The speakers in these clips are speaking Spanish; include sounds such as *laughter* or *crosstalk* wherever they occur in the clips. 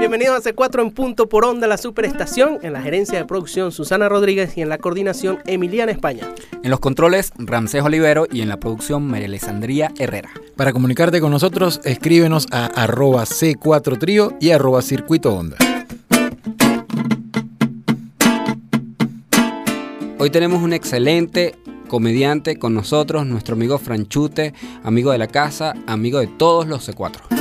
Bienvenidos a C4 en punto por onda, la superestación, en la gerencia de producción Susana Rodríguez y en la coordinación Emiliana España. En los controles Ramsés Olivero y en la producción María Alessandría Herrera. Para comunicarte con nosotros, escríbenos a arroba C4 Trío y arroba Circuito Onda. Hoy tenemos un excelente comediante con nosotros, nuestro amigo Franchute, amigo de la casa, amigo de todos los C4.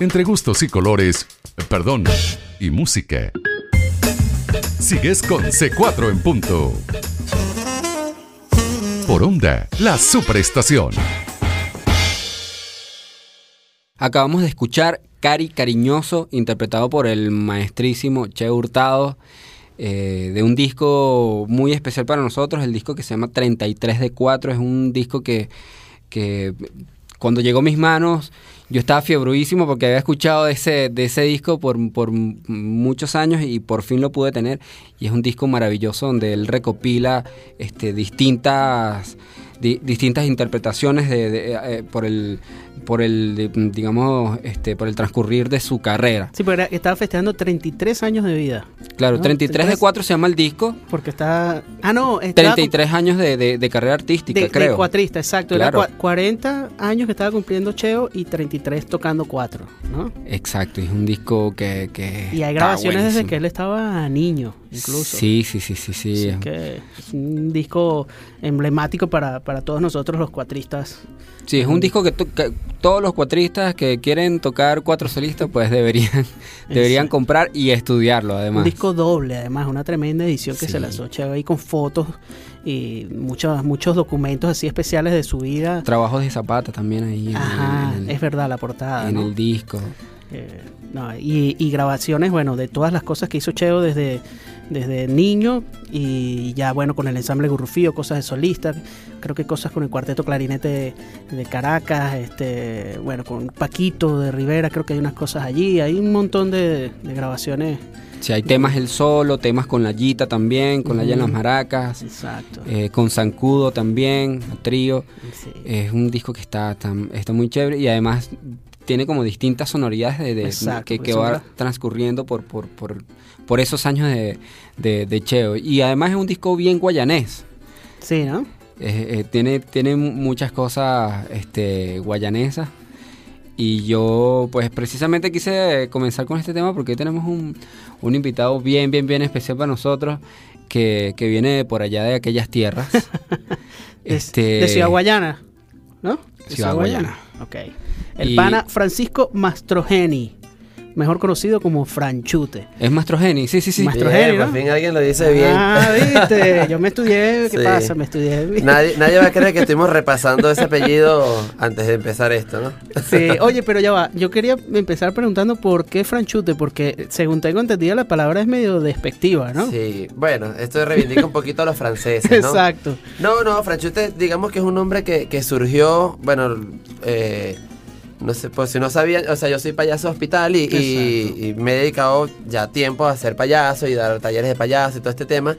Entre gustos y colores, perdón, y música. Sigues con C4 en punto. Por onda, la superestación. Acabamos de escuchar Cari Cariñoso, interpretado por el maestrísimo Che Hurtado, eh, de un disco muy especial para nosotros, el disco que se llama 33 de 4, es un disco que, que cuando llegó a mis manos yo estaba fiebruísimo porque había escuchado de ese, de ese disco por, muchos años y por fin lo pude tener. Y es un disco maravilloso donde él recopila este, distintas di- distintas interpretaciones de, de, eh, por el por el de- digamos este por el transcurrir de su carrera. Sí, pero estaba festejando 33 años de vida. Claro, ¿no? 33 de 4 se llama el disco, Porque está. Ah, no, estaba 33 años de, de- de carrera artística, de, de creo. cuatrista, exacto. Claro. Era cua- 40 años que estaba cumpliendo Cheo y 33 tocando cuatro, ¿no? Exacto, y es un disco que, que Y hay grabaciones desde que él estaba niño, incluso. Sí, sí, sí, sí, sí. Así que es un disco emblemático para, para todos nosotros los cuatristas. Sí, es un disco que, to- que todos los cuatristas que quieren tocar cuatro solistas pues deberían *laughs* deberían comprar y estudiarlo además. Un disco doble, además, una tremenda edición que Sí. se lanzó Cheo ahí con fotos y muchos, muchos documentos así especiales de su vida. Trabajos de Zapata también ahí Ajá, el, en el- es verdad la portada. en ¿no? el disco. Eh, no, y, y grabaciones, bueno, de todas las cosas que hizo Cheo desde, desde niño y ya, bueno, con el ensamble Gurrufío, cosas de solista, creo que cosas con el cuarteto clarinete de, de Caracas, este, bueno, con Paquito de Rivera, creo que hay unas cosas allí, hay un montón de, de grabaciones. Sí, hay temas el solo, temas con la Yita también, con la Ya en las. Maracas, Exacto. eh, con Zancudo también, trío. Sí. Es un disco que está, está muy chévere y además tiene como distintas sonoridades de, de- Exacto, que, que va transcurriendo por, por, por, por esos años de, de, de Cheo. Y además es un disco bien guayanés. Sí, ¿no? Eh, eh, tiene, tiene mu- muchas cosas este, guayanesas. Y yo, pues precisamente quise comenzar con este tema porque hoy tenemos un, un invitado bien, bien, bien especial para nosotros que, que viene de por allá de aquellas tierras. *laughs* Este, De, Ciudad Guayana, ¿no? De Ciudad Guayana. Ok. El Y- pana Francisco Mastrogeni, mejor conocido como Franchute. Es Mastrogeni, sí, sí, sí. Mastro- Bien, Genio, por ¿no? fin alguien lo dice bien. Ah, viste, yo me estudié, ¿qué Sí. pasa? Me estudié. Nadie, nadie va a creer que estuvimos repasando ese apellido antes de empezar esto, ¿no? Sí, oye, pero ya va, yo quería empezar preguntando por qué Franchute, porque según tengo entendido la palabra es medio despectiva, ¿no? Sí, bueno, esto reivindica un poquito a los franceses, ¿no? Exacto. No, no, Franchute, digamos que es un nombre que, que surgió, bueno, eh, no sé, pues si no sabían, o sea, yo soy payaso hospital y, y- y me he dedicado ya tiempo a ser payaso y dar talleres de payaso y todo este tema.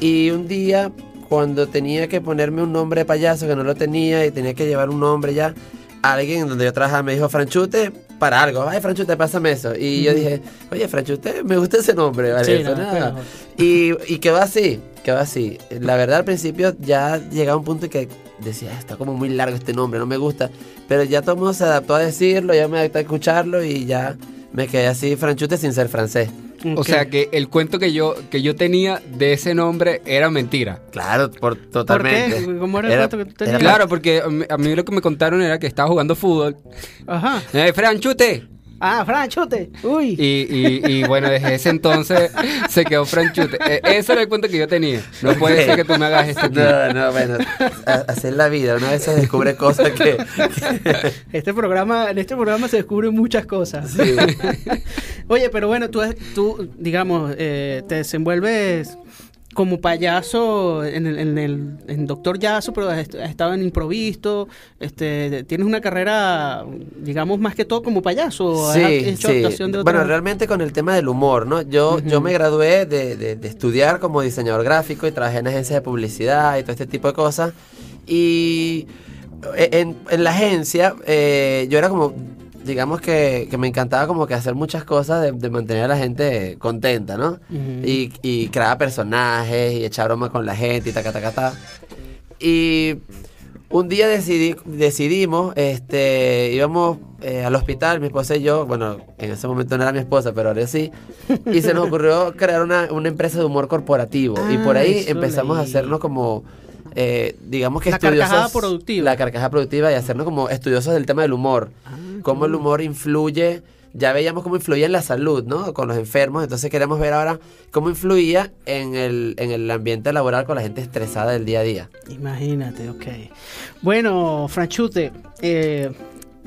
Y un día, cuando tenía que ponerme un nombre de payaso que no lo tenía y tenía que llevar un nombre ya, alguien donde yo trabajaba me dijo Franchute para algo. Ay, Franchute, pásame eso. Y yo dije, oye, Franchute, me gusta ese nombre, ¿vale? Sí, Eso, no, nada. Y, y quedó así, quedó así. La verdad al principio ya llegaba un punto en que decía, "Ah, está como muy largo este nombre, no me gusta. Pero ya todo el mundo se adaptó a decirlo, ya me adapté a escucharlo y ya me quedé así franchute sin ser francés. O sea que el cuento que yo, que yo tenía de ese nombre era mentira. Claro, por, ¿Por totalmente. qué? ¿Cómo era el Era- cuento que tenías? Claro, porque a mí, a mí lo que me contaron era que estaba jugando fútbol. Ajá. Eh, Franchute. Ah, Franchute. Uy. Y, y, y bueno, desde ese entonces se quedó Franchute. Eh, ese era el cuento que yo tenía. No puede ser que tú me hagas esto. No, no, bueno, es la vida. Una vez se descubre cosas que... *laughs* Este programa, en este programa se descubren muchas cosas. Sí. *laughs* Oye, pero bueno, tú, tú digamos, eh, te desenvuelves como payaso en el, en el en Doctor Yaso, pero has, est- has estado en improvisto, este, tienes una carrera, digamos, más que todo como payaso, Sí, hecho sí. actuación de otra... Bueno, realmente con el tema del humor, ¿no? Yo, yo me gradué de, de- de estudiar como diseñador gráfico y trabajé en agencias de publicidad y todo este tipo de cosas. Y en, en la agencia eh, yo era como, digamos que, que me encantaba como que hacer muchas cosas de, de mantener a la gente contenta, ¿no? Y, y crear personajes y echar broma con la gente y ta, ta, ta, ta. Y un día decidí, decidimos, este, íbamos eh, al hospital, mi esposa y yo, bueno, en ese momento no era mi esposa, pero ahora sí, y se nos ocurrió crear una, una empresa de humor corporativo. y por Ah, ahí empezamos a hacernos como, eh, digamos que La estudiosos. carcajada productiva. La carcajada productiva y hacernos como estudiosos del tema del humor. Ah, cómo el humor influye. Ya veíamos cómo influía en la salud, ¿no? Con los enfermos. Entonces queremos ver ahora cómo influía en el, en el ambiente laboral con la gente estresada del día a día. Imagínate, ok. Bueno, Franchute, eh,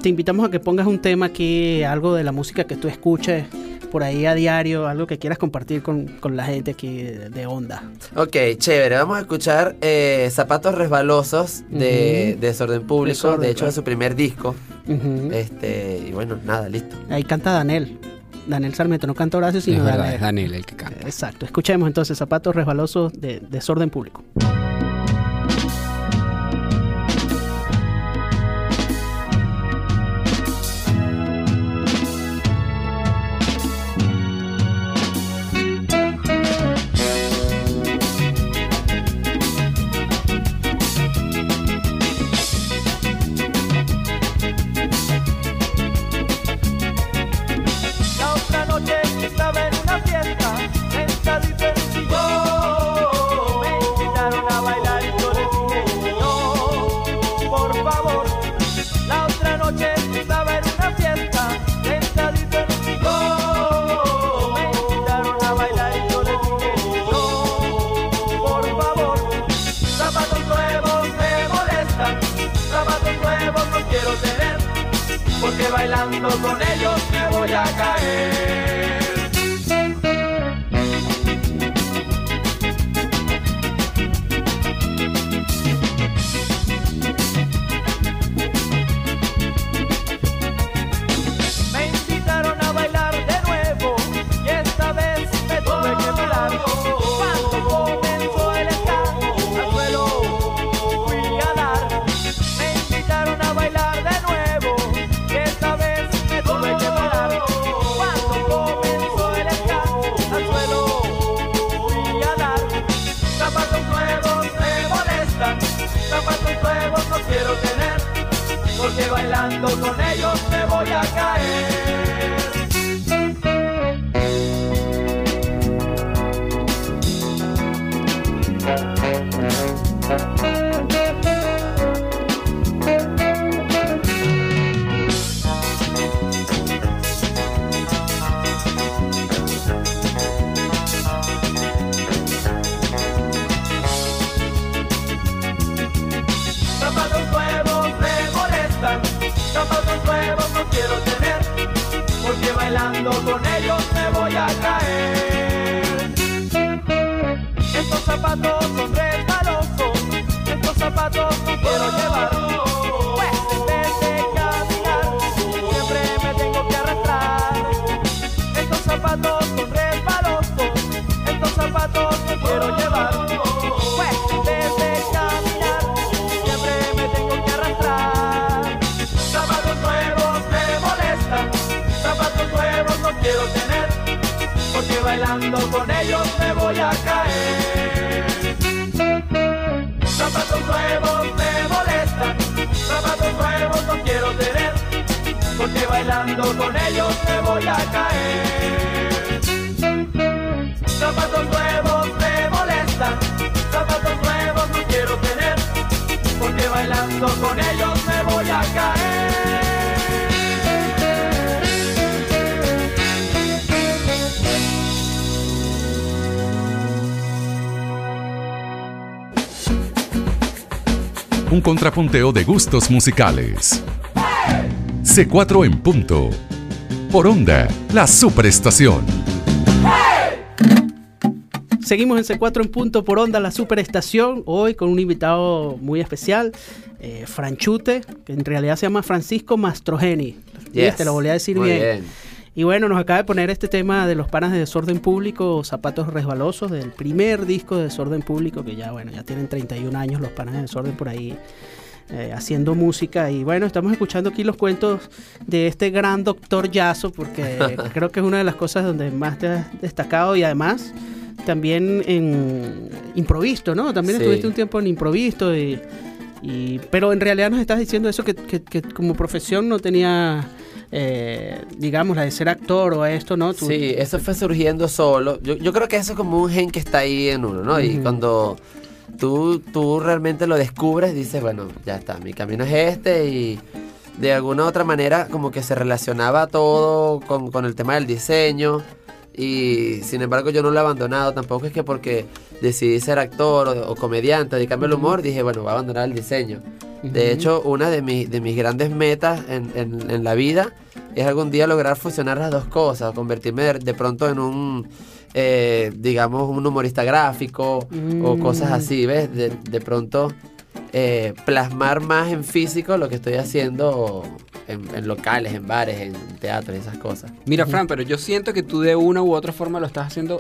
te invitamos a que pongas un tema aquí, algo de la música que tú escuches por ahí a diario, algo que quieras compartir con, con la gente aquí de, de Onda. Ok, chévere. Vamos a escuchar eh, Zapatos Resbalosos de Ujú. Desorden Público. Desorden, de hecho, claro. es su primer disco. Ujú. Este, y bueno, nada, listo. Ahí canta Daniel. Daniel Sarmiento, no canta Horacio, Es sino verdad, Daniel. es Daniel el que canta. Exacto. Escuchemos entonces Zapatos Resbalosos de Desorden Público. Porque bailando con ellos me voy a caer. Zapatos nuevos me molestan, zapatos nuevos no quiero tener, porque bailando con ellos me voy a caer. Un contrapunteo de gustos musicales. C4 en punto. Por onda, la superestación. Seguimos en C4 en punto por onda, la superestación. Hoy con un invitado muy especial, eh, Franchute, que en realidad se llama Francisco Mastrogeni. Yes. Te lo volví a decir Muy bien. bien. Y bueno, nos acaba de poner este tema de los panas de desorden público, zapatos resbalosos, del primer disco de desorden público, que ya, bueno, ya tienen 31 años los panas de desorden por ahí eh, haciendo música. Y bueno, estamos escuchando aquí los cuentos de este gran doctor Yaso, porque *laughs* creo que es una de las cosas donde más te has destacado y además también en improvisto, ¿no? También Sí. estuviste un tiempo en improvisto y... y- pero en realidad nos estás diciendo eso que, que- que como profesión no tenía, eh, digamos, la de ser actor o esto, ¿no? Tú- Sí, eso fue surgiendo solo. Yo, yo creo que eso es como un gen que está ahí en uno, ¿no? Y Ujú. cuando tú, tú realmente lo descubres, dices, bueno, ya está, mi camino es este y de alguna u otra manera como que se relacionaba todo con, con el tema del diseño y sin embargo yo no lo he abandonado, tampoco es que porque decidí ser actor o, o comediante, dedicarme al humor, dije, bueno, voy a abandonar el diseño. De hecho, una de, mis- de mis grandes metas en, en- en la vida es algún día lograr fusionar las dos cosas, convertirme de, de pronto en un, eh, digamos, un humorista gráfico o Mm. cosas así, ¿ves? De, de pronto eh, plasmar más en físico lo que estoy haciendo en, en locales, en bares, en teatro y esas cosas. Mira, Fran, pero yo siento que tú de una u otra forma lo estás haciendo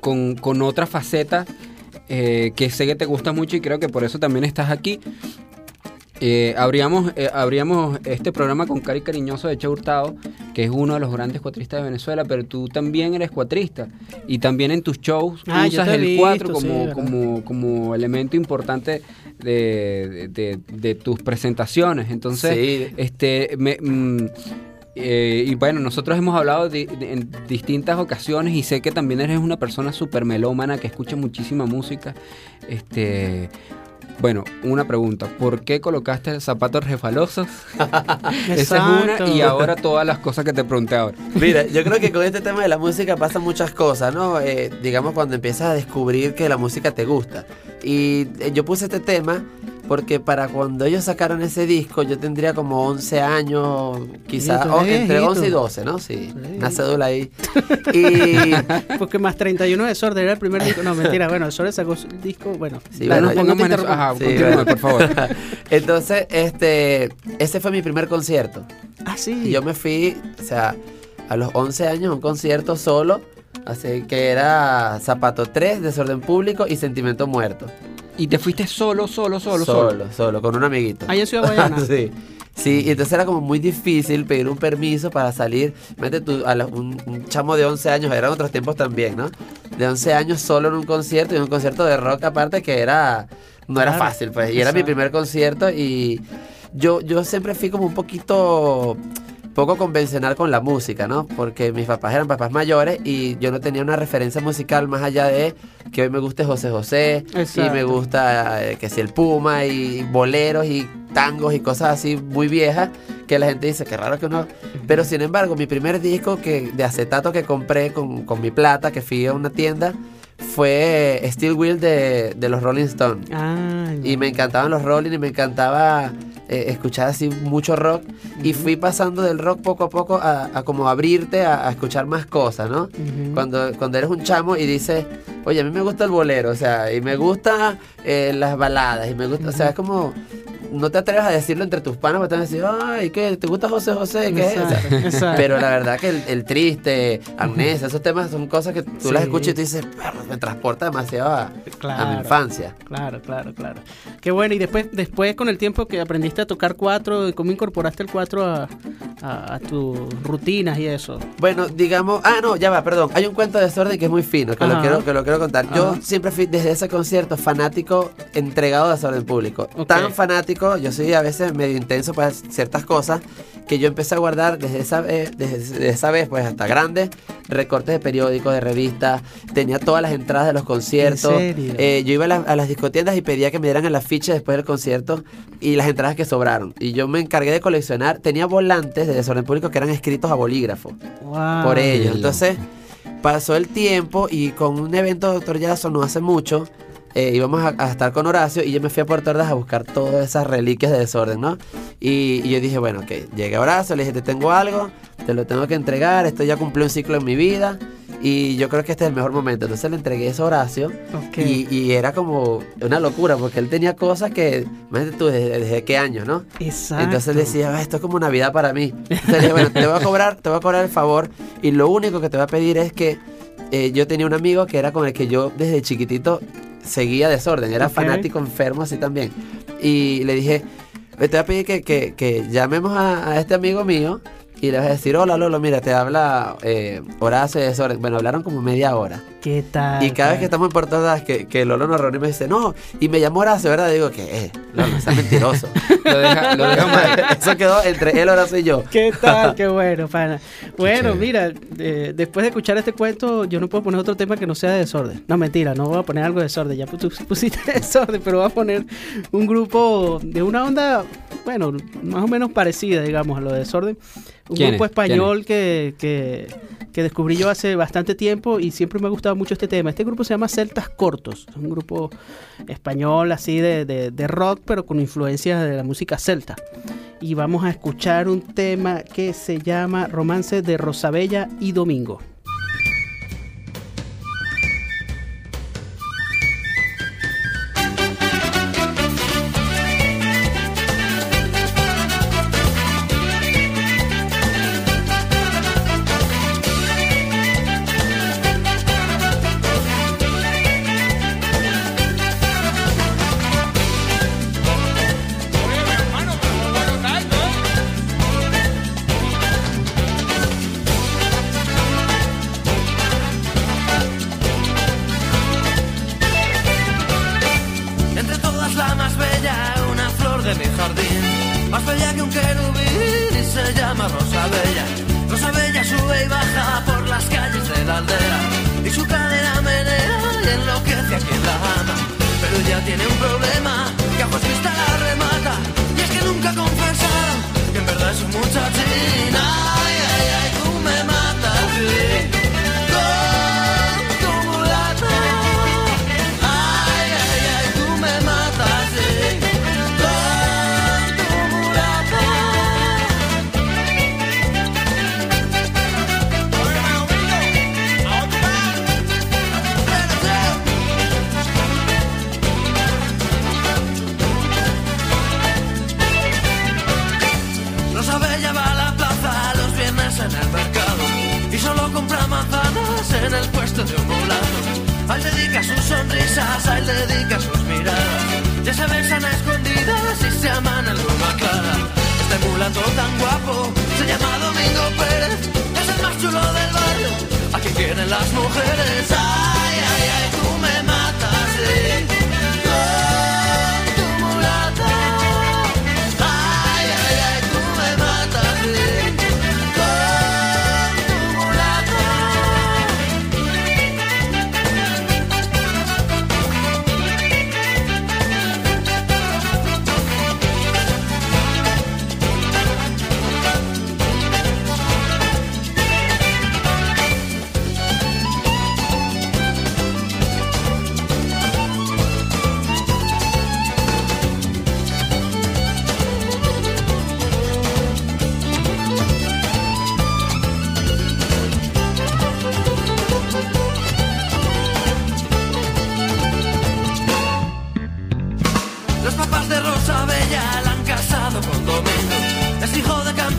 con, con otra faceta eh, que sé que te gusta mucho y creo que por eso también estás aquí. Eh, abríamos, eh, abríamos este programa con Cari Cariñoso de Che Hurtado, que es uno de los grandes cuatristas de Venezuela, pero tú también eres cuatrista. Y también en tus shows Ah, usas el visto, cuatro como, como, como elemento importante de, de- de tus presentaciones. Entonces, Sí. este, me, mm, eh, y bueno, nosotros hemos hablado de- de- en distintas ocasiones y sé que también eres una persona súper melómana que escucha muchísima música. Este, bueno, una pregunta. ¿Por qué colocaste zapatos refalosos? *laughs* Esa es una. Y ahora todas las cosas que te pregunté ahora. Mira, yo creo que *laughs* con este tema de la música pasan muchas cosas, ¿no? Eh, digamos cuando empiezas a descubrir que la música te gusta. Y eh, yo puse este tema porque para cuando ellos sacaron ese disco yo tendría como 11 años, quizás, eres entre viejito. 11 y 12, ¿no? Sí, Sí. una cédula ahí. *laughs* Y Porque más 31 de Sorder era el primer disco. No, mentira, bueno, Sorder sacó su disco, bueno. Sí, bueno, no pongamos en. Ajá, Sí, bueno. por favor. *laughs* entonces, este, ese fue mi primer concierto. Ah, sí. Y yo me fui, o sea, a los 11 años a un concierto solo, así que era Zapato 3, Desorden Público y Sentimiento Muerto. Y te fuiste solo, solo, solo, solo. solo, solo, con un amiguito. Ahí en Ciudad *laughs* Guayana. sí. Sí, y entonces era como muy difícil pedir un permiso para salir. Mete tú, a la- un, un chamo de 11 años, eran otros tiempos también, ¿no? De 11 años solo en un concierto y un concierto de rock aparte que era no era Claro, fácil, pues. Y era mi primer concierto y yo, yo siempre fui como un poquito poco convencional con la música, ¿no? Porque mis papás eran papás mayores y yo no tenía una referencia musical más allá de que hoy me guste José José y Exacto. me gusta eh, que si el Puma y boleros y tangos y cosas así muy viejas que la gente dice que raro que no. Pero sin embargo, mi primer disco que, de acetato que compré con, con mi plata, que fui a una tienda, fue Steel Wheel de, de los Rolling Stones. Ay, Y me encantaban los Rolling y me encantaba eh, escuchar así mucho rock. Y fui pasando del rock poco a poco a, a como abrirte a, a escuchar más cosas, ¿no? Cuando, cuando eres un chamo y dices, oye, a mí me gusta el bolero, o sea, y me gusta eh, las baladas, y me gusta, o sea, es como, no te atreves a decirlo entre tus panas, porque te van a decir, ay, ¿qué? ¿Te gusta José José? Pero la verdad que el, el triste, amnesia, esos temas son cosas que tú las escuchas y tú dices, "Perro, me transporta demasiado a, a mi infancia. Claro, claro, claro. Qué bueno. Y después, después con el tiempo que aprendiste a tocar cuatro, ¿cómo incorporaste el cuatro a, a, a tus rutinas y eso? Bueno, digamos, ah, no, ya va, perdón. Hay un cuento de desorden que es muy fino, que, lo quiero, que lo quiero contar. Yo siempre fui desde ese concierto fanático, entregado a desorden público. Tan fanático, yo soy a veces medio intenso para ciertas cosas, que yo empecé a guardar desde esa vez, desde, esa vez pues hasta grande, recortes de periódicos, de revistas, tenía todas las entradas de los conciertos. ¿En serio? Eh, yo iba a, la- a las discotiendas y pedía que me dieran el afiche después del concierto y las entradas que sobraron. Y yo me encargué de coleccionar, tenía volantes de desorden público que eran escritos a bolígrafo Wow. por ello. qué Entonces, pasó el tiempo y con un evento de Doctor Yaso no hace mucho, eh, íbamos a, a estar con Horacio y yo me fui a Puerto Ordaz a buscar todas esas reliquias de desorden, ¿no? Y, y yo dije, bueno, ok, llegué a Horacio, le dije, te tengo algo, te lo tengo que entregar, esto ya cumplió un ciclo en mi vida y yo creo que este es el mejor momento. Entonces le entregué eso a Horacio Ok. y, y era como una locura porque él tenía cosas que, imagínate tú, desde, desde qué año, ¿no? Exacto. Entonces le decía, "Ah, esto es como Navidad para mí. Entonces le dije, bueno, te voy a cobrar, te voy a cobrar el favor y lo único que te voy a pedir es que eh, yo tenía un amigo que era con el que yo desde chiquitito seguía desorden, era fanático enfermo así también. Y le dije, "Eh, te voy a pedir que, que- que llamemos a, a este amigo mío y le vas a decir, hola Lolo, mira, te habla eh, Horacio de desorden. Bueno, hablaron como media hora. ¿Qué tal? Y cada vez que estamos en Ordaz, que, que Lolo nos reunimos y me dice, no, y me llamó Horacio, ¿verdad? Digo, que eh, Lolo, estás mentiroso. *laughs* Lo deja, lo deja mal. Eso quedó entre él, Horacio y yo. ¿Qué tal? *laughs* Qué bueno, pana. Bueno, mira, eh, después de escuchar este cuento, yo no puedo poner otro tema que no sea de desorden. No, mentira, no voy a poner algo de desorden. Ya pusiste *laughs* desorden, pero voy a poner un grupo de una onda, bueno, más o menos parecida, digamos, a lo de desorden. Un grupo español que, que, que descubrí yo hace bastante tiempo y siempre me ha gustado mucho este tema. Este grupo se llama Celtas Cortos. Es un grupo español así de, de, de rock, pero con influencias de la música celta y vamos a escuchar un tema que se llama Romance de Rosabella y Domingo.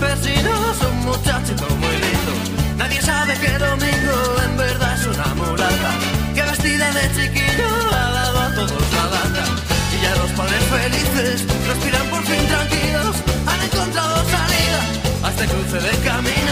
Un muchachito muy lindo. Nadie sabe que Domingo en verdad es una mulata. Que vestida de chiquillo ha dado a todos la lata. Y ya los padres felices respiran por fin tranquilos. Han encontrado salida a este cruce de caminos.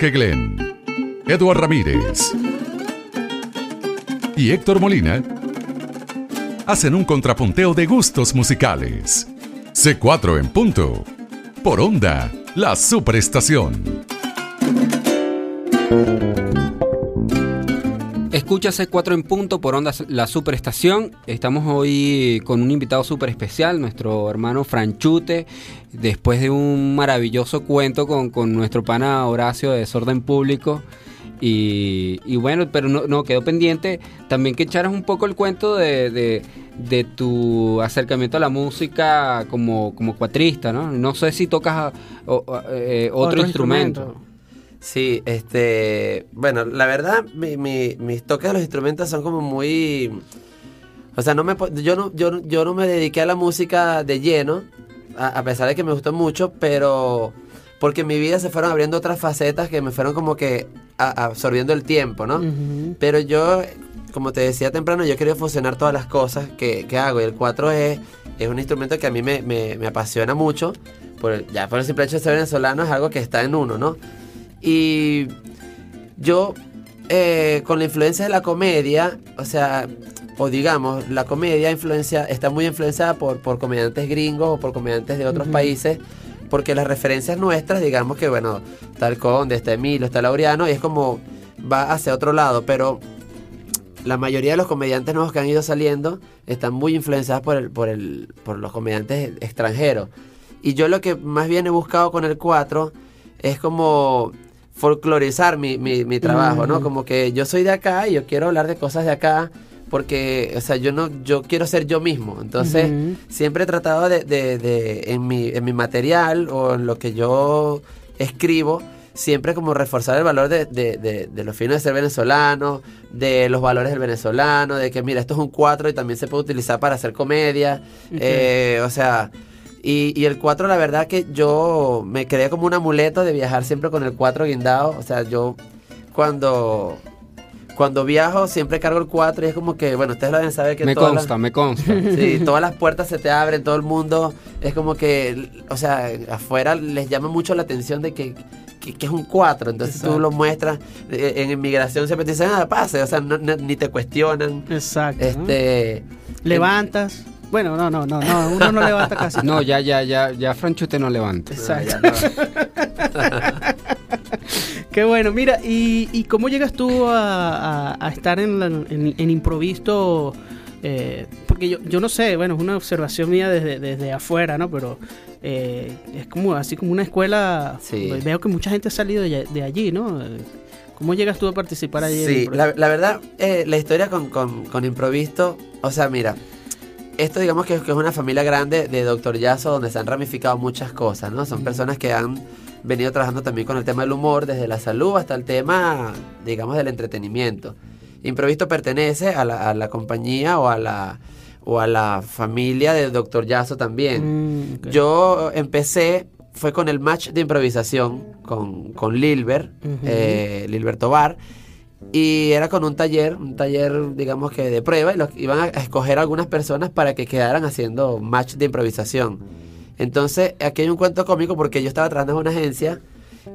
Jorge Glenn, Eduard Ramírez y Héctor Molina hacen un contrapunteo de gustos musicales. C4 en punto. Por onda, la superestación. Escucha C4 en punto por Onda La Superestación. Estamos hoy con un invitado súper especial, nuestro hermano Franchute, después de un maravilloso cuento con, con nuestro pana Horacio de Desorden Público. Y, y bueno, pero no, no, quedó pendiente también que echaras un poco el cuento de, de- de tu acercamiento a la música como, como cuatrista, ¿no? No sé si tocas eh, otro, instrumento. Sí, este, bueno, la verdad, mi, mi- mis toques de los instrumentos son como muy, o sea, no me, yo no, yo, yo no me dediqué a la música de lleno, a, a pesar de que me gustó mucho, pero porque en mi vida se fueron abriendo otras facetas que me fueron como que a- absorbiendo el tiempo, ¿no? Pero yo, como te decía temprano, yo quería fusionar todas las cosas que, que hago. Y el 4 es, es un instrumento que a mí me, me- me apasiona mucho. Por, el- ya por el simple hecho de ser venezolano es algo que está en uno, ¿no? Y yo, eh, con la influencia de la comedia, o sea, o digamos, la comedia influencia, está muy influenciada por, por comediantes gringos o por comediantes de otros países, porque las referencias nuestras, digamos que, bueno, está el Conde, está Emilio, está Laureano, y es como va hacia otro lado, pero la mayoría de los comediantes nuevos que han ido saliendo están muy influenciados por, el, por, el, por los comediantes extranjeros. Y yo lo que más bien he buscado con el 4 es como folclorizar mi, mi, mi trabajo, ¿no? Mm. Como que yo soy de acá y yo quiero hablar de cosas de acá porque, o sea, yo no, yo quiero ser yo mismo. Entonces, siempre he tratado de, de- de- en, mi, en mi material o en lo que yo escribo, siempre como reforzar el valor de, de, de, de lo fino de ser venezolano, de los valores del venezolano, de que mira, esto es un 4 y también se puede utilizar para hacer comedia. Eh, o sea, y, y el 4 la verdad que yo me creé como un amuleto de viajar siempre con el 4 guindado. O sea, yo cuando... Cuando viajo siempre cargo el 4 y es como que, bueno, ustedes lo deben saber que Me todas las- consta, me consta. *laughs* Sí, *laughs* todas las puertas se te abren, todo el mundo. Es como que, o sea, afuera les llama mucho la atención de que, que, que es un 4. Entonces Exacto. tú lo muestras. eh, En inmigración siempre te dicen, ah, pase. O sea, no- no- ni te cuestionan. Exacto. Este. Levantas. Bueno, no, no, no, no, uno no levanta casi. No, ya, ya, ya, ya Franchute no levanta. Exacto. *laughs* Qué bueno, mira, ¿y, y cómo llegas tú a, a- a estar en, la- en, en improvisto? Eh, porque yo, yo no sé, bueno, es una observación mía desde, desde afuera, ¿no? Pero eh, es como así como una escuela. Sí. Veo que mucha gente ha salido de, de allí, ¿no? ¿Cómo llegas tú a participar allí? en Sí, la, la verdad, eh, la historia con, con, con Improvisto, o sea, mira, esto digamos que, que es una familia grande de Doctor Yazo donde se han ramificado muchas cosas, ¿no? Son personas que han venido trabajando también con el tema del humor, desde la salud hasta el tema, digamos, del entretenimiento. Improvisto pertenece a la, a la compañía o a la, o a la familia de Doctor Yazo también. Mm. Yo empecé, fue con el match de improvisación con, con Lilbert, Ujú. eh, Tobar, y era con un taller, un taller digamos que de prueba, y los, iban a, a escoger algunas personas para que quedaran haciendo match de improvisación. Entonces, aquí hay un cuento cómico porque yo estaba trabajando en una agencia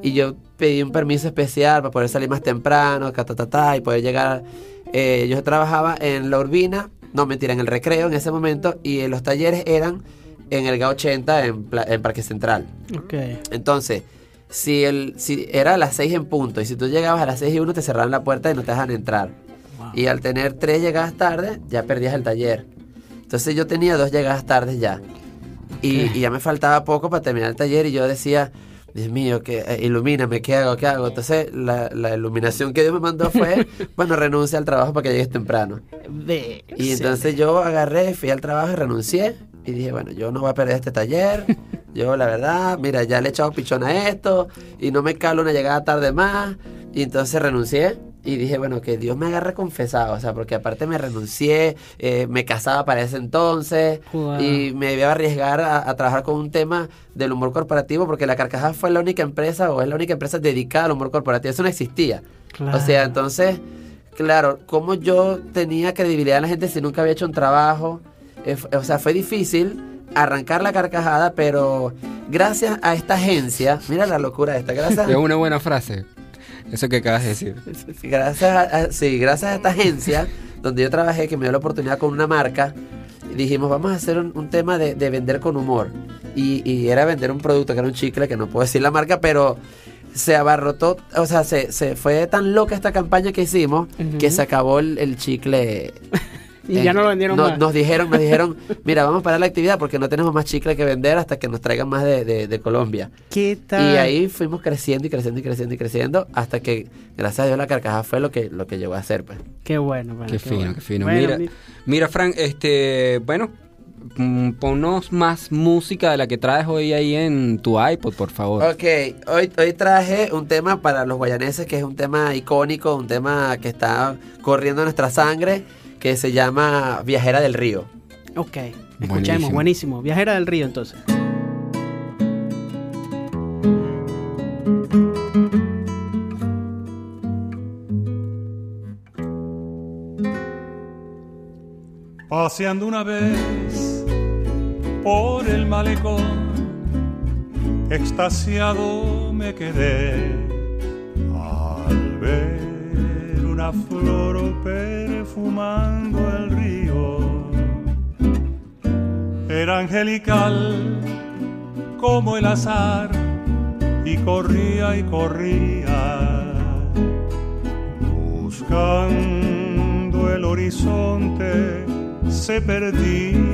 y yo pedí un permiso especial para poder salir más temprano, ta, ta, ta, ta, y poder llegar. eh, yo trabajaba en la Urbina, no mentira, en el recreo en ese momento, y eh, los talleres eran en el GA80 en, en Parque Central. Ok. Entonces, si, el, si era a las 6 en punto, y si tú llegabas a las 6 y 1, te cerraban la puerta y no te dejan entrar. Wow. Y al tener tres llegadas tarde, ya perdías el taller. Entonces yo tenía dos llegadas tardes ya. Y, ya me faltaba poco para terminar el taller y yo decía, Dios mío, que eh, ilumíname, ¿qué hago? ¿Qué hago? Entonces la, la iluminación que Dios me mandó fue, *laughs* bueno, renuncia al trabajo para que llegues temprano. Y entonces yo agarré, fui al trabajo y renuncié. Y dije, bueno, yo no voy a perder este taller. Yo, la verdad, mira, ya le he echado pichón a esto. Y no me calo una llegada tarde más. Y entonces renuncié. Y dije, bueno, que Dios me agarre confesado. O sea, porque aparte me renuncié. eh, me casaba para ese entonces. Wow. Y me iba a arriesgar a, a trabajar con un tema del humor corporativo. Porque la Carcajada fue la única empresa, o es la única empresa dedicada al humor corporativo. Eso no existía. O sea, entonces, claro, como yo tenía credibilidad en la gente si nunca había hecho un trabajo? Eh, o sea, fue difícil arrancar la carcajada, pero gracias a esta agencia, mira la locura esta, gracias, *laughs* Es una buena frase. Eso que acabas de decir. *laughs* gracias a, a- sí, gracias a esta agencia donde yo trabajé, que me dio la oportunidad con una marca, dijimos, vamos a hacer un, un tema de, de vender con humor. Y, y era vender un producto que era un chicle, que no puedo decir la marca, pero se abarrotó, o sea, se, se fue tan loca esta campaña que hicimos que se acabó el, el chicle. *laughs* Y en- ya no lo vendieron no- más. Nos dijeron, nos dijeron, *laughs* mira, vamos a parar la actividad porque no tenemos más chicle que vender hasta que nos traigan más de, de- de Colombia. ¿Qué tal? Y ahí fuimos creciendo y creciendo y creciendo y creciendo hasta que, gracias a Dios, la carcajada fue lo que, lo que llegó a ser, pues. Qué bueno, bueno, Qué fino, bueno. qué fino. Bueno, mira, mi- mira, Frank, este, bueno, mm, ponnos más música de la que traes hoy ahí en tu iPod, por favor. Ok, hoy, hoy traje un tema para los guayaneses que es un tema icónico, un tema que está corriendo en nuestra sangre, que se llama Viajera del Río. Ok, escuchemos, Buenísimo. buenísimo. Viajera del río, entonces. Paseando una vez por el malecón, extasiado me quedé al ver una flor perfumando el río. Era angelical como el azar y corría y corría buscando el horizonte se perdía.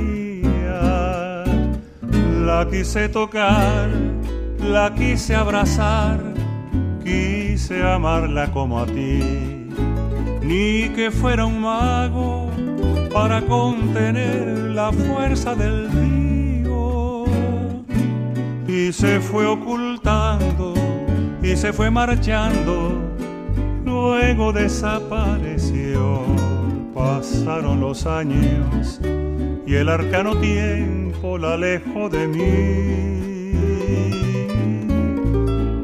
La quise tocar, la quise abrazar, quise amarla como a ti. Ni que fuera un mago para contener la fuerza del río. Y se fue ocultando y se fue marchando luego desapareció. Pasaron los años y el arcano tiempo la alejó de mí.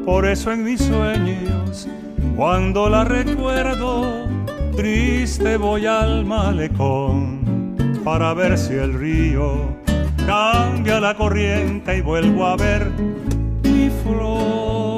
Por eso en mis sueños, cuando la recuerdo, triste voy al malecón para ver si el río cambia la corriente y vuelvo a ver mi flor.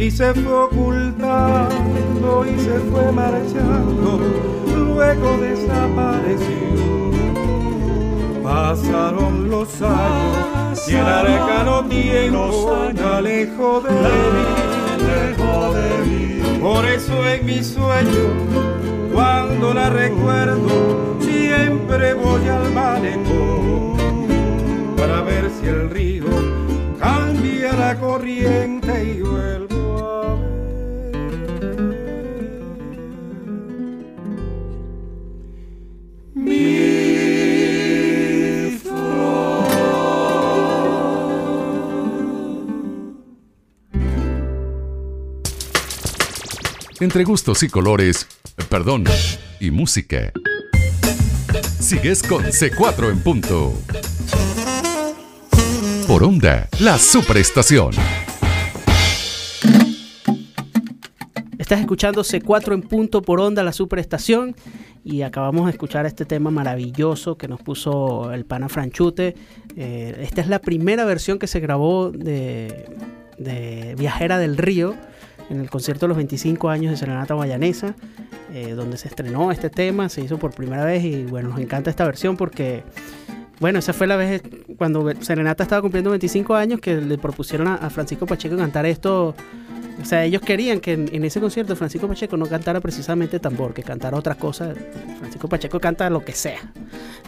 Y se fue ocultando y se fue marchando, luego desapareció. Pasaron los años y el arcano tiempo ya lejos de mí, de mí. Por eso en mi sueño, cuando la recuerdo, siempre voy al malecón para ver si el río cambia la corriente y Entre gustos y colores, perdón, y música. Sigues con C4 en punto. Por onda, la superestación. Estás escuchando C4 en punto por onda, la superestación. Y acabamos de escuchar este tema maravilloso que nos puso el pana Franchute. Eh, esta es la primera versión que se grabó de, de Viajera del Río en el concierto de los 25 años de Serenata Guayanesa, eh, donde se estrenó este tema, se hizo por primera vez y bueno, nos encanta esta versión porque, bueno, esa fue la vez cuando Serenata estaba cumpliendo 25 años que le propusieron a, a Francisco Pacheco cantar esto. O sea, ellos querían que en, en, ese concierto Francisco Pacheco no cantara precisamente tambor, que cantara otras cosas. Francisco Pacheco canta lo que sea.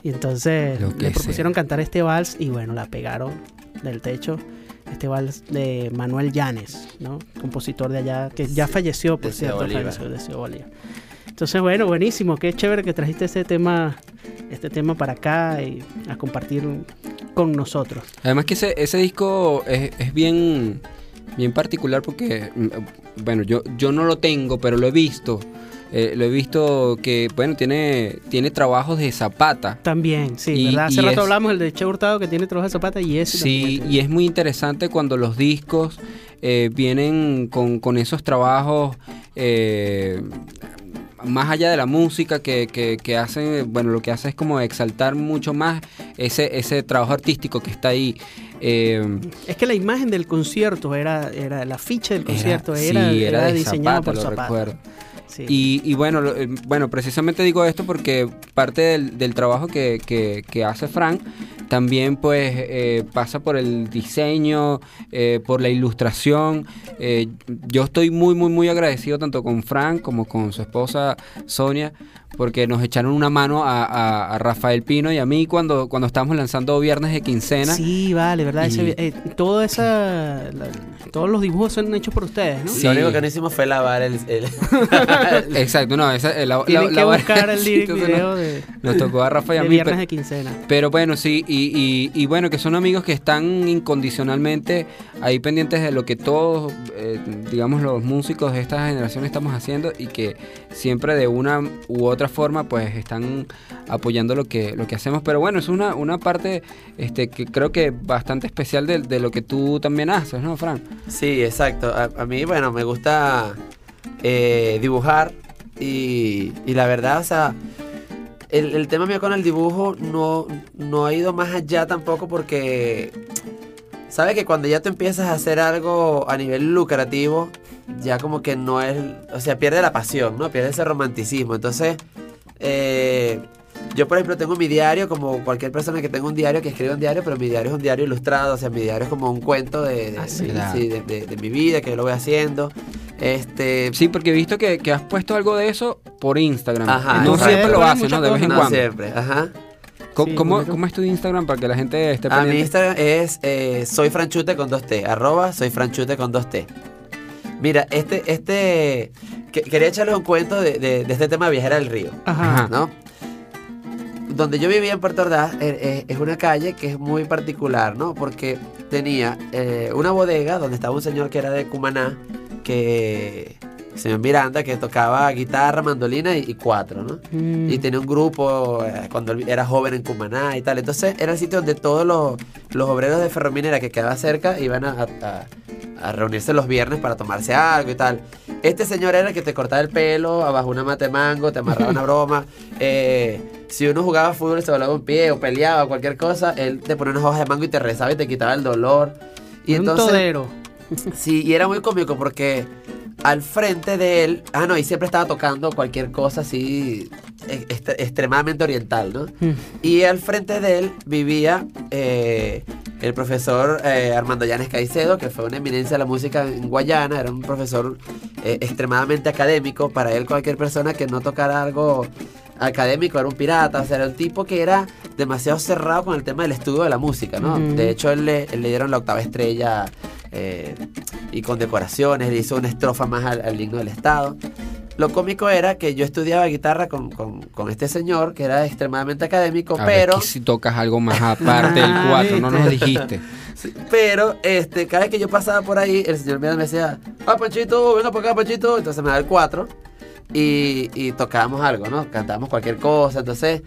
Y entonces le propusieron cantar este vals y bueno, la pegaron del techo. Este vals de Manuel Llanes, ¿no? Compositor de allá, que ya falleció, por cierto, falleció de Bolívar. Entonces, bueno, buenísimo, qué chévere que trajiste este tema, este tema para acá y a compartir con nosotros. Además que ese, ese disco es, es bien, bien particular porque, mm, bueno, yo, yo no lo tengo, pero lo he visto. Eh, lo he visto que, bueno, tiene, tiene trabajos de Zapata. También, sí, Y- ¿verdad? Hace y rato es- hablamos del de Che Hurtado que tiene trabajo de zapata y ese Sí, y es muy interesante cuando los discos eh, vienen con, con esos trabajos eh, más allá de la música que, que, que hacen, bueno, lo que hace es como exaltar mucho más ese, ese trabajo artístico que está ahí. Eh, Es que la imagen del concierto era, era la ficha del era- concierto, sí, era, era diseñada por lo Zapata. recuerdo. Sí. Y, y bueno, eh, bueno, precisamente digo esto porque parte del, del trabajo que, que- que hace Frank también pues eh, pasa por el diseño, eh, por la ilustración. Eh, yo estoy muy, muy, muy agradecido tanto con Frank como con su esposa Sonia porque nos echaron una mano a, a- a Rafael Pino y a mí cuando, cuando estábamos lanzando Viernes de Quincena. Sí, vale, ¿verdad? Ese- eh, todo esa, la- todos los dibujos son hechos por ustedes, ¿no? Sí. Lo único que no hicimos fue lavar el. el- *laughs* Exacto, no, esa, eh, la, Tienen la- que la- buscar el *laughs* sí, video nos- de, Nos tocó a Rafa y a mí. Viernes de Quincena. Pero bueno, sí, y, y- y bueno, que son amigos que están incondicionalmente ahí pendientes de lo que todos, eh, digamos, los músicos de esta generación estamos haciendo y que siempre de una u otra forma, pues están apoyando lo que, lo que hacemos. Pero bueno, es una, una parte este, que creo que bastante especial de, de lo que tú también haces, ¿no, Fran? Sí, exacto. A, mí, bueno, me gusta eh, dibujar y, y la verdad, o sea, el, el tema mío con el dibujo no, no ha ido más allá tampoco porque, ¿sabes? Que cuando ya tú empiezas a hacer algo a nivel lucrativo, ya como que no es, o sea, pierde la pasión, ¿no? Pierde ese romanticismo. Entonces, eh, yo por ejemplo tengo mi diario, como cualquier persona que tenga un diario, que escribe un diario, pero mi diario es un diario ilustrado, o sea, mi diario es como un cuento de, de- Ah, sí. de- Claro. sí, de- de- de mi vida, que yo lo voy haciendo. Este, Sí, porque he visto que, que has puesto algo de eso por Instagram. Ajá, no exacto. siempre lo haces, ¿no? De vez en no cuando. siempre, ajá. ¿Cómo, Sí, cómo- es tu Instagram para que la gente esté A mi pendiente? Instagram es eh, soy franchute con dos T, arroba soy franchute con dos T. Mira, este, este, que- quería echarles un cuento de, de- de este tema de viajera del río. Ajá. ¿no? Donde yo vivía en Puerto Ordaz eh, eh, es una calle que es muy particular, ¿no? Porque tenía eh, una bodega donde estaba un señor que era de Cumaná, que señor Miranda, que tocaba guitarra, mandolina y, y cuatro, ¿no? Mm. Y tenía un grupo eh, cuando era joven en Cumaná y tal. Entonces era el sitio donde todos los, los obreros de Ferrominera que quedaba cerca iban a, a- a reunirse los viernes para tomarse algo y tal. Este señor era el que te cortaba el pelo abajo una mate de mango, te amarraba una *laughs* broma. Eh, si uno jugaba fútbol se volaba un pie o peleaba cualquier cosa, él te ponía unas hojas de mango y te rezaba y te quitaba el dolor. Y un entonces, todero. Sí, y era muy cómico porque al frente de él, ah, no, y siempre estaba tocando cualquier cosa así e- est- extremadamente oriental, ¿no? Mm. Y al frente de él vivía eh, el profesor eh, Armando Llanes Caicedo, que fue una eminencia de la música en Guayana, era un profesor eh, extremadamente académico. Para él, cualquier persona que no tocara algo académico era un pirata, o sea, era un tipo que era demasiado cerrado con el tema del estudio de la música, ¿no? De hecho, él le, él le dieron la octava estrella eh, y con decoraciones, le hizo una estrofa más al, al himno del Estado. Lo cómico era que yo estudiaba guitarra con, con- con este señor, que era extremadamente académico, A pero... si tocas algo más aparte del *laughs* Ah, 4, no nos dijiste. Sí, pero este, cada vez que yo pasaba por ahí, el señor me decía, ah, Panchito, venga para acá, Panchito. Entonces me da el 4 y, y tocábamos algo, ¿no? Cantábamos cualquier cosa. Entonces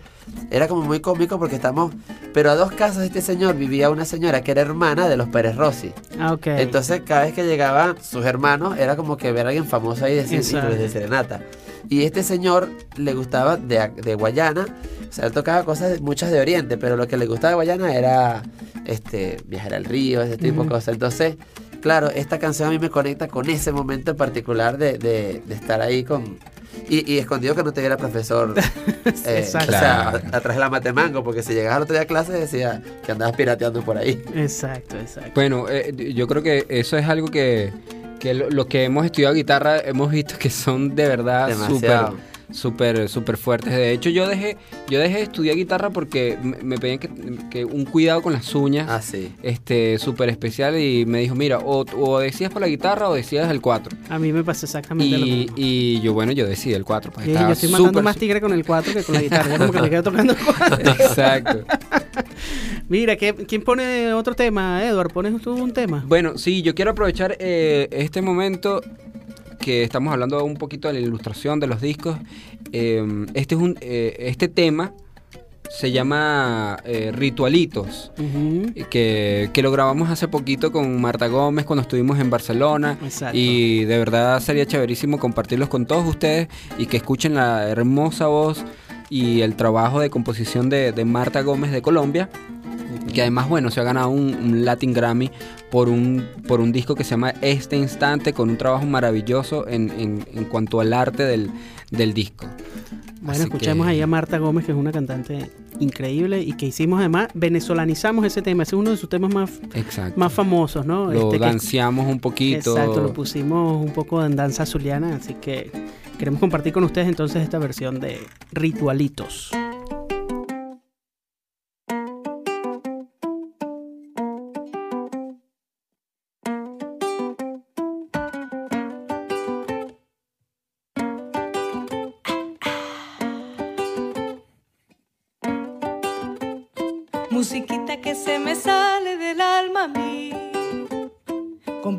era como muy cómico porque estamos... Pero a dos casas de este señor vivía una señora que era hermana de los Pérez Rossi. Ah, ok. Entonces cada vez que llegaban sus hermanos era como que ver a alguien famoso ahí. "Híjole, de serenata. Y este señor le gustaba de, de Guayana, o sea, él tocaba cosas de- muchas de Oriente, pero lo que le gustaba de Guayana era este viajar al río, ese tipo de cosas. Entonces, claro, esta canción a mí me conecta con ese momento en particular de, de- de estar ahí con... Y, y escondido que no te viera el profesor *laughs* eh, Exacto. o sea, atrás de la matemango, porque si llegabas al otro día a clase decía que andabas pirateando por ahí. Exacto, exacto. Bueno, eh, yo creo que eso es algo que, que lo, lo que hemos estudiado guitarra hemos visto que son de verdad súper. Súper súper fuertes. De hecho, yo dejé yo dejé de estudiar guitarra porque me, me pedían que, que un cuidado con las uñas Ah, sí. este súper especial y me dijo, mira, o, o decías por la guitarra o decías el 4. A mí me pasa exactamente lo Y, mismo. y yo, bueno, yo decidí el 4. Pues estaba yo estoy matando más tigre con el 4 que con la guitarra. Ya como que me *laughs* quedo tocando el 4. *laughs* Exacto. *laughs* Mira, ¿qué- ¿quién pone otro tema? Edward, ¿pones tú un tema? Bueno, sí, yo quiero aprovechar eh, este momento que estamos hablando un poquito de la ilustración de los discos. Eh, este es un eh, este tema se llama eh, Ritualitos. Ujú. Que, que lo grabamos hace poquito con Marta Gómez cuando estuvimos en Barcelona. Exacto. Y de verdad sería chéverísimo compartirlos con todos ustedes y que escuchen la hermosa voz y el trabajo de composición de, de Marta Gómez de Colombia. Que además, bueno, se ha ganado un, un Latin Grammy por un, por un disco que se llama Este Instante, con un trabajo maravilloso en, en- en cuanto al arte del, del disco. Bueno, Así escuchamos que- ahí a Marta Gómez, que es una cantante increíble y que hicimos además, venezolanizamos ese tema. Ese es uno de sus temas más, Exacto. más famosos, ¿no? Lo Este, que- un poquito. Exacto, lo pusimos un poco en danza zuliana, así que queremos compartir con ustedes entonces esta versión de Ritualitos.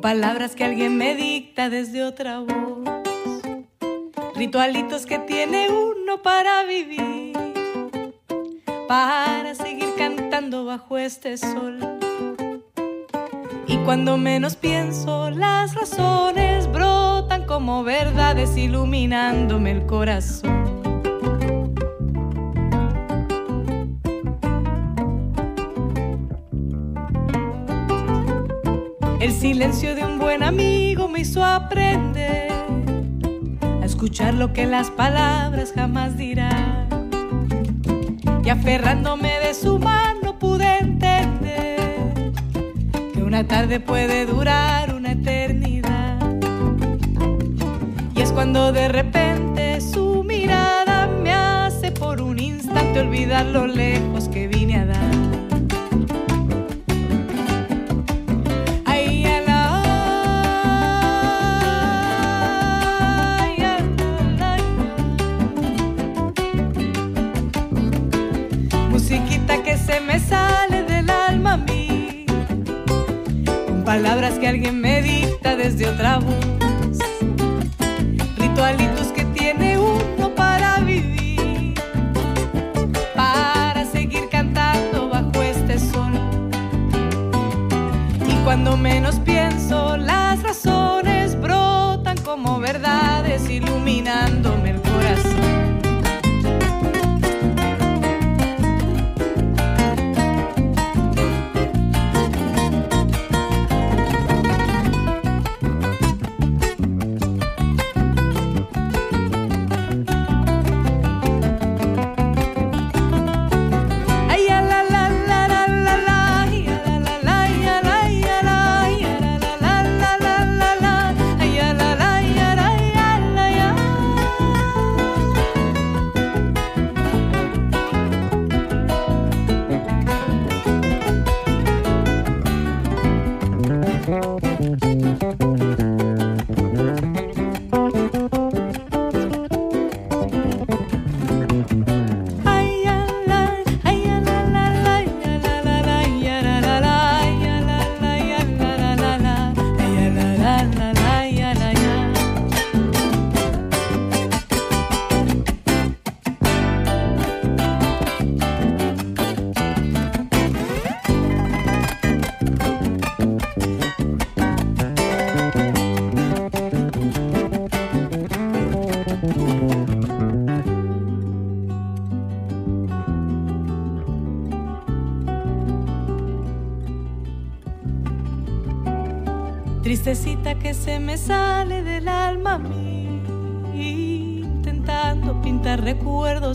Palabras que alguien me dicta desde otra voz, ritualitos que tiene uno para vivir, para seguir cantando bajo este sol. Y cuando menos pienso, las razones brotan como verdades iluminándome el corazón. Silencio de un buen amigo me hizo aprender a escuchar lo que las palabras jamás dirán. Y aferrándome de su mano pude entender que una tarde puede durar una eternidad. Y es cuando de repente su mirada me hace por un instante olvidar lo lejos que con palabras que alguien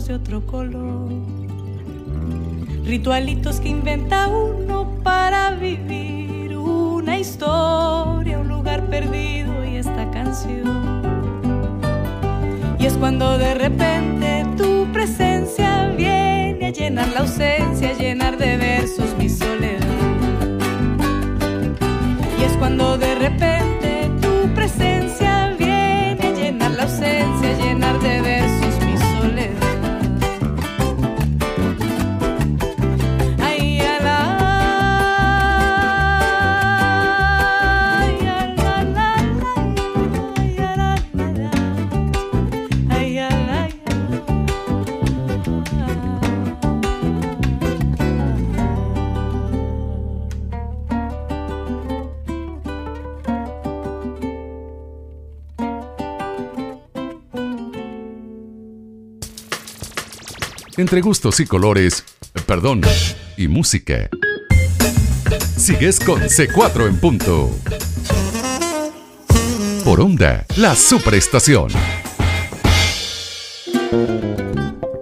de otro color. Ritualitos que inventa uno para vivir una historia, un lugar perdido y esta canción. Y es cuando de repente tu presencia viene a llenar la ausencia, a llenar de versos Entre gustos y colores, perdón, y música. Sigues con C4 en punto. Por onda, la superestación.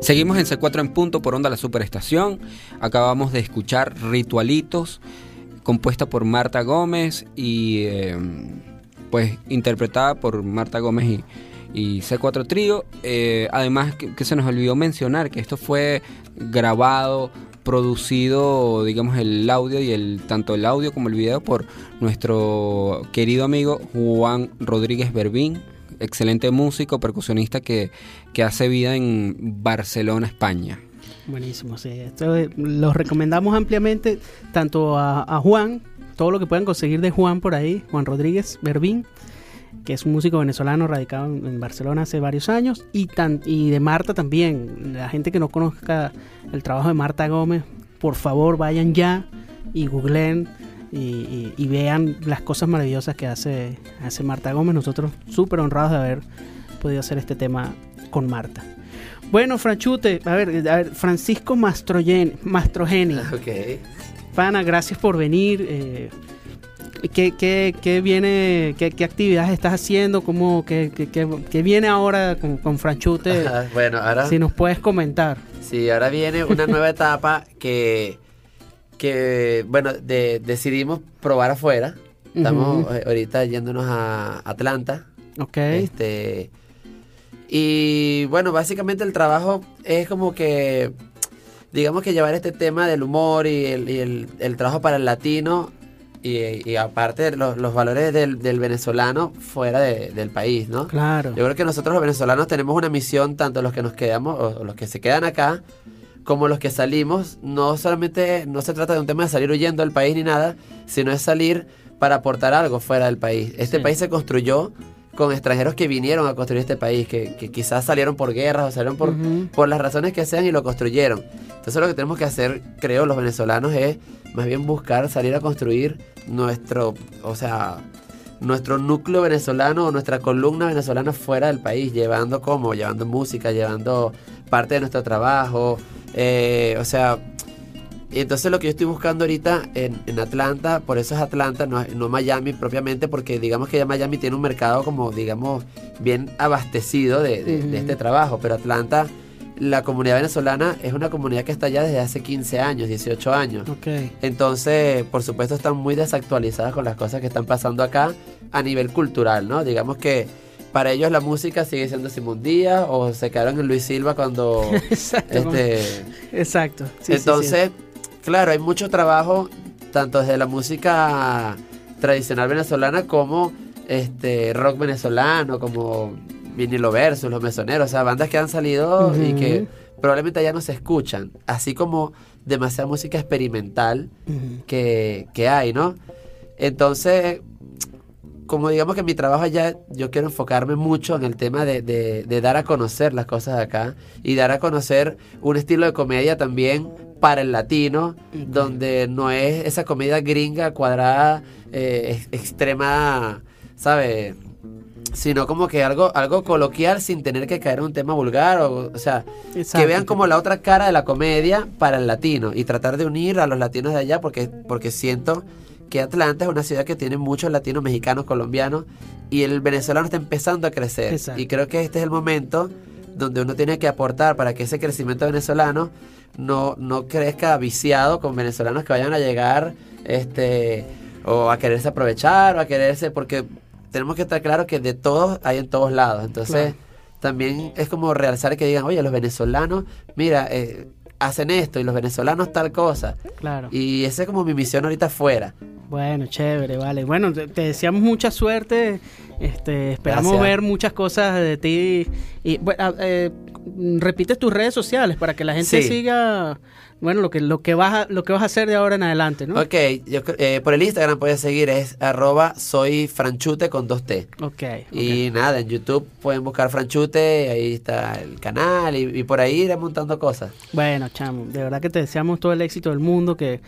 Seguimos en C4 en punto por onda la superestación. Acabamos de escuchar Ritualitos, compuesta por Marta Gómez y eh, pues interpretada por Marta Gómez y, y C4 Trío. Eh, además que, se nos olvidó mencionar que esto fue grabado, producido, digamos, el audio y el tanto el audio como el video por nuestro querido amigo Juan Rodríguez Berbín, excelente músico, percusionista que, que hace vida en Barcelona, España. Buenísimo, sí. Esto eh, los recomendamos ampliamente tanto a, a Juan, todo lo que puedan conseguir de Juan por ahí, Juan Rodríguez Berbín, que es un músico venezolano radicado en, en Barcelona hace varios años, y, tan, y de Marta también. La gente que no conozca el trabajo de Marta Gómez, por favor vayan ya y googleen y, y- y vean las cosas maravillosas que hace, hace Marta Gómez. Nosotros súper honrados de haber podido hacer este tema con Marta. Bueno, Franchute, a ver, a ver Francisco Mastrogen, Mastrogeni. Ok. Pana, gracias por venir. eh, ¿qué, qué, qué viene, qué, qué actividades estás haciendo? ¿Cómo, qué, qué- viene ahora con, con Franchute? Ajá, bueno, ahora si nos puedes comentar. Sí, ahora viene una nueva *laughs* etapa que, que bueno, de- decidimos probar afuera. Estamos eh, ahorita yéndonos a Atlanta. Ok. Este, y bueno, básicamente el trabajo es como que, digamos que llevar este tema del humor y el, y el- el trabajo para el latino y, y aparte los, los valores del, del venezolano fuera de- del país, ¿no? Claro. Yo creo que nosotros los venezolanos tenemos una misión, tanto los que nos quedamos o los que se quedan acá, como los que salimos. No solamente, no se trata de un tema de salir huyendo del país ni nada, sino es salir para aportar algo fuera del país. Este Sí. país se construyó con extranjeros que vinieron a construir este país, que, que quizás salieron por guerras o salieron por, por las razones que sean y lo construyeron. Entonces lo que tenemos que hacer, creo, los venezolanos es más bien buscar salir a construir nuestro, o sea, nuestro núcleo venezolano o nuestra columna venezolana fuera del país, llevando como, llevando música, llevando parte de nuestro trabajo, eh, o sea, y entonces lo que yo estoy buscando ahorita en, en Atlanta, por eso es Atlanta, no, no Miami propiamente, porque digamos que ya Miami tiene un mercado como, digamos, bien abastecido de, de- este trabajo, pero Atlanta, la comunidad venezolana es una comunidad que está allá desde hace 15 años, 18 años. Ok. Entonces, por supuesto, están muy desactualizadas con las cosas que están pasando acá a nivel cultural, ¿no? Digamos que para ellos la música sigue siendo Simón Díaz o se quedaron en Luis Silva cuando... *laughs* Exacto. este, Exacto. Sí, sí, sí. Claro, hay mucho trabajo, tanto desde la música tradicional venezolana como este rock venezolano, como vinilo versus, los mesoneros, o sea, bandas que han salido y que probablemente ya no se escuchan, así como demasiada música experimental que, que hay, ¿no? Entonces, como digamos que mi trabajo allá, yo quiero enfocarme mucho en el tema de, de- de dar a conocer las cosas de acá y dar a conocer un estilo de comedia también para el latino, donde no es esa comedia gringa, cuadrada, eh, ex- extrema, ¿sabes? Sino como que algo, algo coloquial sin tener que caer en un tema vulgar, o, o sea, Exacto. que vean como la otra cara de la comedia para el latino y tratar de unir a los latinos de allá porque, porque siento que Atlanta es una ciudad que tiene muchos latinos, mexicanos, colombianos y el venezolano está empezando a crecer. Exacto. Y creo que este es el momento donde uno tiene que aportar para que ese crecimiento venezolano no, no crezca viciado con venezolanos que vayan a llegar este o a quererse aprovechar o a quererse porque tenemos que estar claros que de todos hay en todos lados. Entonces, Claro. también es como realzar que digan, oye, los venezolanos, mira, eh, hacen esto y los venezolanos tal cosa. Claro. Y esa es como mi misión ahorita afuera. Bueno, chévere, vale. Bueno, te, te deseamos mucha suerte. Este, esperamos Gracias. ver muchas cosas de ti. Y bueno, ah, eh, repites tus redes sociales para que la gente Sí. siga, bueno, lo que lo que vas a, lo que vas a hacer de ahora en adelante, ¿no? Ok, yo, eh, por el Instagram puedes seguir, es arroba soy franchute con dos T. Ok. ok. Y nada, en YouTube pueden buscar Franchute, ahí está el canal y, y por ahí iré montando cosas. Bueno, chamo, de verdad que te deseamos todo el éxito del mundo, que,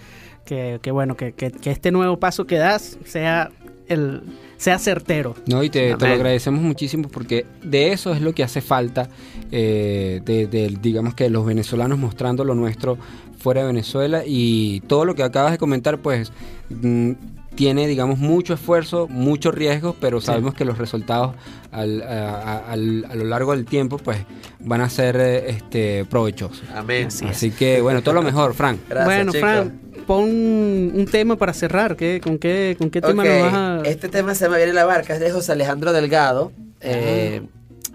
que, que bueno, que, que, que este nuevo paso que das sea el sea certero. No, y te, te lo agradecemos muchísimo porque de eso es lo que hace falta, eh, de, de, digamos que los venezolanos mostrando lo nuestro fuera de Venezuela y todo lo que acabas de comentar, pues mm, tiene, digamos, mucho esfuerzo, muchos riesgos, pero sabemos que los resultados al- a, a- al- a lo largo del tiempo, pues van a ser eh, este, provechosos. Amén. Así que, bueno, todo lo mejor, Frank. Gracias, bueno, chicos. Fran, pon un tema para cerrar. ¿qué, ¿Con qué, con qué tema nos vas a...? Este tema se me viene la barca, es de José Alejandro Delgado. Eh,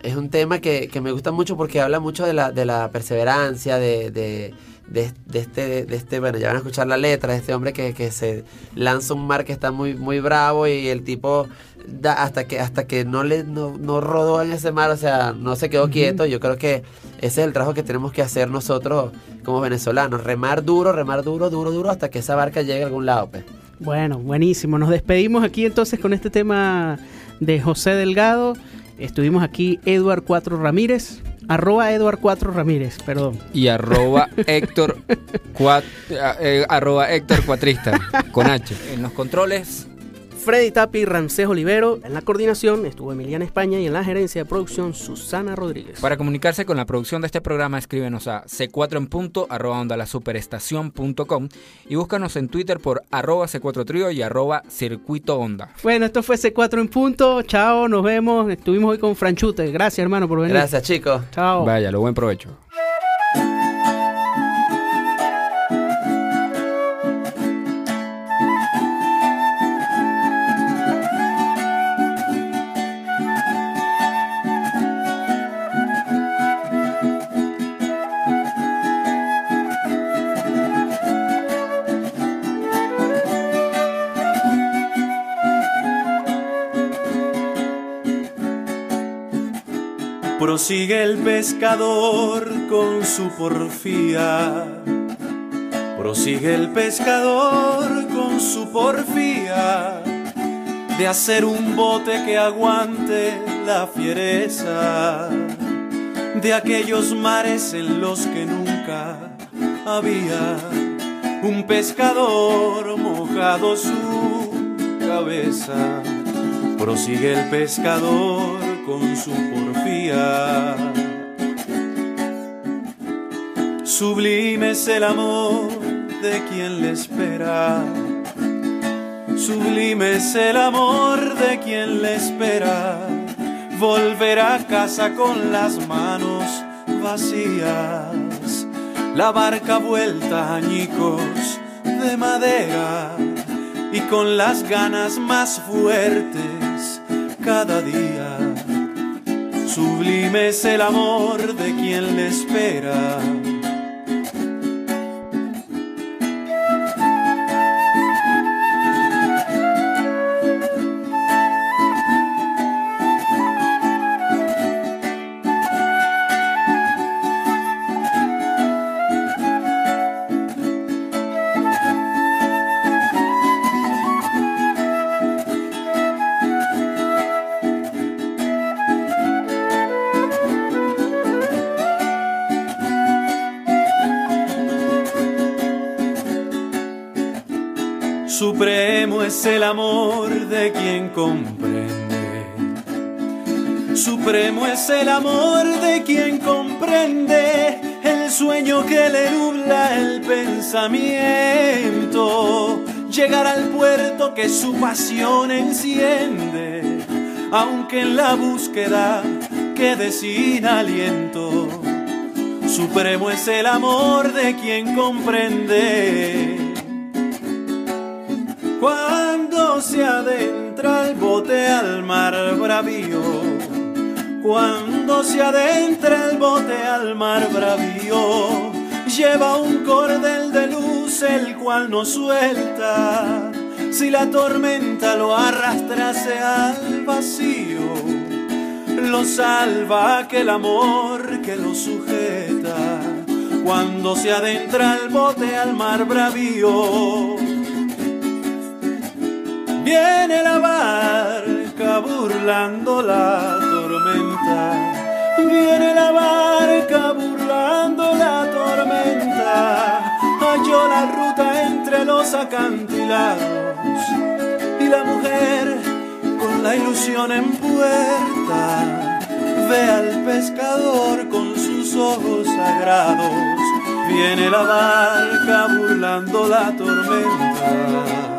es un tema que, que me gusta mucho porque habla mucho de la, de la perseverancia, de, de, de, de este, de este, bueno, ya van a escuchar la letra, de este hombre que, que se lanza un mar que está muy, muy bravo y el tipo da hasta que hasta que no le no, no rodó en ese mar, o sea, no se quedó quieto. Yo creo que ese es el trabajo que tenemos que hacer nosotros como venezolanos, remar duro, remar duro, duro, duro hasta que esa barca llegue a algún lado, pues. Bueno, buenísimo. Nos despedimos aquí entonces con este tema de José Delgado. Estuvimos aquí Eduard Cuatro Ramírez, arroba Eduard Cuatro Ramírez, perdón. Y arroba *laughs* Héctor, cuat- eh, arroba Héctor Cuatrista, con H. En los controles, Freddy Tapi, Ramsés Olivero, en la coordinación estuvo Emiliana España y en la gerencia de producción Susana Rodríguez. Para comunicarse con la producción de este programa, escríbenos a c4 en punto, arroba onda la superestación.com y búscanos en Twitter por arroba c4 trío y arroba circuito onda. Bueno, esto fue C4 en punto. Chao, nos vemos. Estuvimos hoy con Franchute. Gracias, hermano, por venir. Gracias, chicos. Chao. Vaya, lo buen provecho. Prosigue el pescador con su porfía. Prosigue el pescador con su porfía. de hacer un bote que aguante la fiereza de aquellos mares en los que nunca había un pescador mojado su cabeza. Prosigue el pescador con su porfía. Sublime es el amor de quien le espera. Sublime es el amor de quien le espera. Volver a casa con las manos vacías. La barca vuelta añicos de madera y con las ganas más fuertes cada día. Sublime es el amor de quien le espera. Supremo es el amor de quien comprende. Supremo es el amor de quien comprende el sueño que le nubla el pensamiento. Llegar al puerto que su pasión enciende, aunque en la búsqueda quede sin aliento. Supremo es el amor de quien comprende. Cuando se adentra el bote al mar bravío, cuando se adentra el bote al mar bravío, lleva un cordel de luz el cual no suelta. Si la tormenta lo arrastrase al vacío, lo salva aquel amor que lo sujeta. Cuando se adentra el bote al mar bravío, Viene la barca burlando la tormenta. Viene la barca burlando la tormenta. Halló la ruta entre los acantilados. Y la mujer con la ilusión en puerta ve al pescador con sus ojos sagrados. Viene la barca burlando la tormenta.